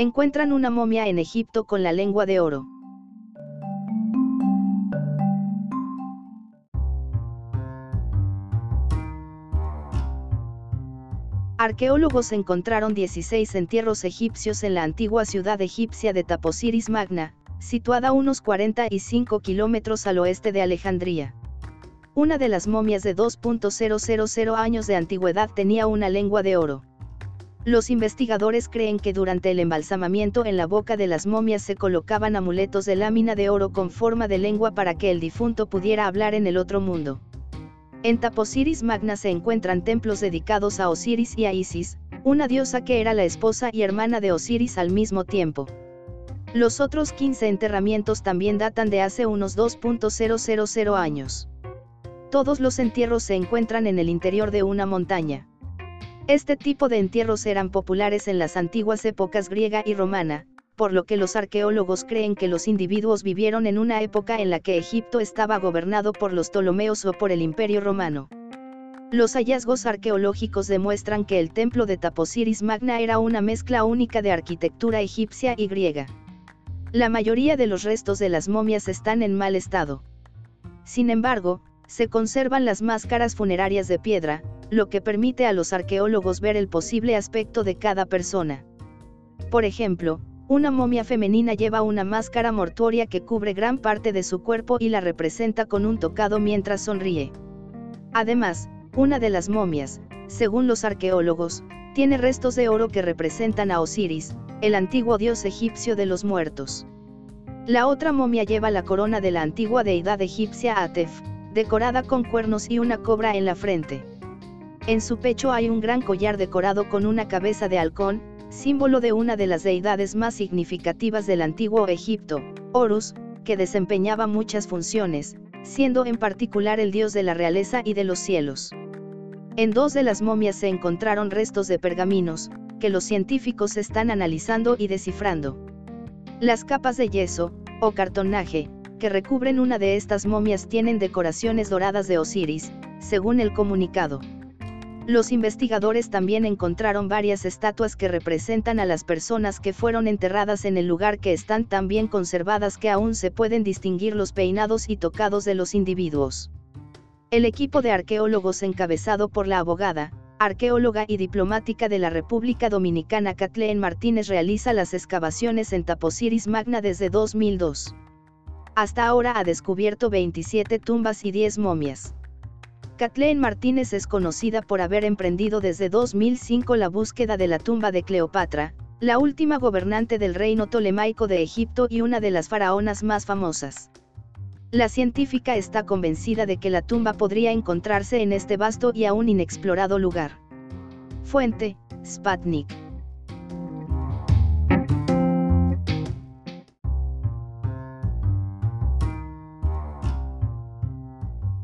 Encuentran una momia en Egipto con la lengua de oro. Arqueólogos encontraron 16 entierros egipcios en la antigua ciudad egipcia de Taposiris Magna, situada a unos 45 kilómetros al oeste de Alejandría. Una de las momias de 2.000 años de antigüedad tenía una lengua de oro. Los investigadores creen que durante el embalsamamiento en la boca de las momias se colocaban amuletos de lámina de oro con forma de lengua para que el difunto pudiera hablar en el otro mundo. En Taposiris Magna se encuentran templos dedicados a Osiris y a Isis, una diosa que era la esposa y hermana de Osiris al mismo tiempo. Los otros 15 enterramientos también datan de hace unos 2.000 años. Todos los entierros se encuentran en el interior de una montaña. Este tipo de entierros eran populares en las antiguas épocas griega y romana, por lo que los arqueólogos creen que los individuos vivieron en una época en la que Egipto estaba gobernado por los Ptolomeos o por el Imperio Romano. Los hallazgos arqueológicos demuestran que el templo de Taposiris Magna era una mezcla única de arquitectura egipcia y griega. La mayoría de los restos de las momias están en mal estado. Sin embargo, se conservan las máscaras funerarias de piedra, lo que permite a los arqueólogos ver el posible aspecto de cada persona. Por ejemplo, una momia femenina lleva una máscara mortuoria que cubre gran parte de su cuerpo y la representa con un tocado mientras sonríe. Además, una de las momias, según los arqueólogos, tiene restos de oro que representan a Osiris, el antiguo dios egipcio de los muertos. La otra momia lleva la corona de la antigua deidad egipcia Atef, decorada con cuernos y una cobra en la frente. En su pecho hay un gran collar decorado con una cabeza de halcón, símbolo de una de las deidades más significativas del antiguo Egipto, Horus, que desempeñaba muchas funciones, siendo en particular el dios de la realeza y de los cielos. En dos de las momias se encontraron restos de pergaminos, que los científicos están analizando y descifrando. Las capas de yeso, o cartonaje, que recubren una de estas momias tienen decoraciones doradas de Osiris, según el comunicado. Los investigadores también encontraron varias estatuas que representan a las personas que fueron enterradas en el lugar que están tan bien conservadas que aún se pueden distinguir los peinados y tocados de los individuos. El equipo de arqueólogos encabezado por la abogada, arqueóloga y diplomática de la República Dominicana Kathleen Martínez realiza las excavaciones en Taposiris Magna desde 2002. Hasta ahora ha descubierto 27 tumbas y 10 momias. Kathleen Martínez es conocida por haber emprendido desde 2005 la búsqueda de la tumba de Cleopatra, la última gobernante del reino tolemaico de Egipto y una de las faraonas más famosas. La científica está convencida de que la tumba podría encontrarse en este vasto y aún inexplorado lugar. Fuente, Sputnik.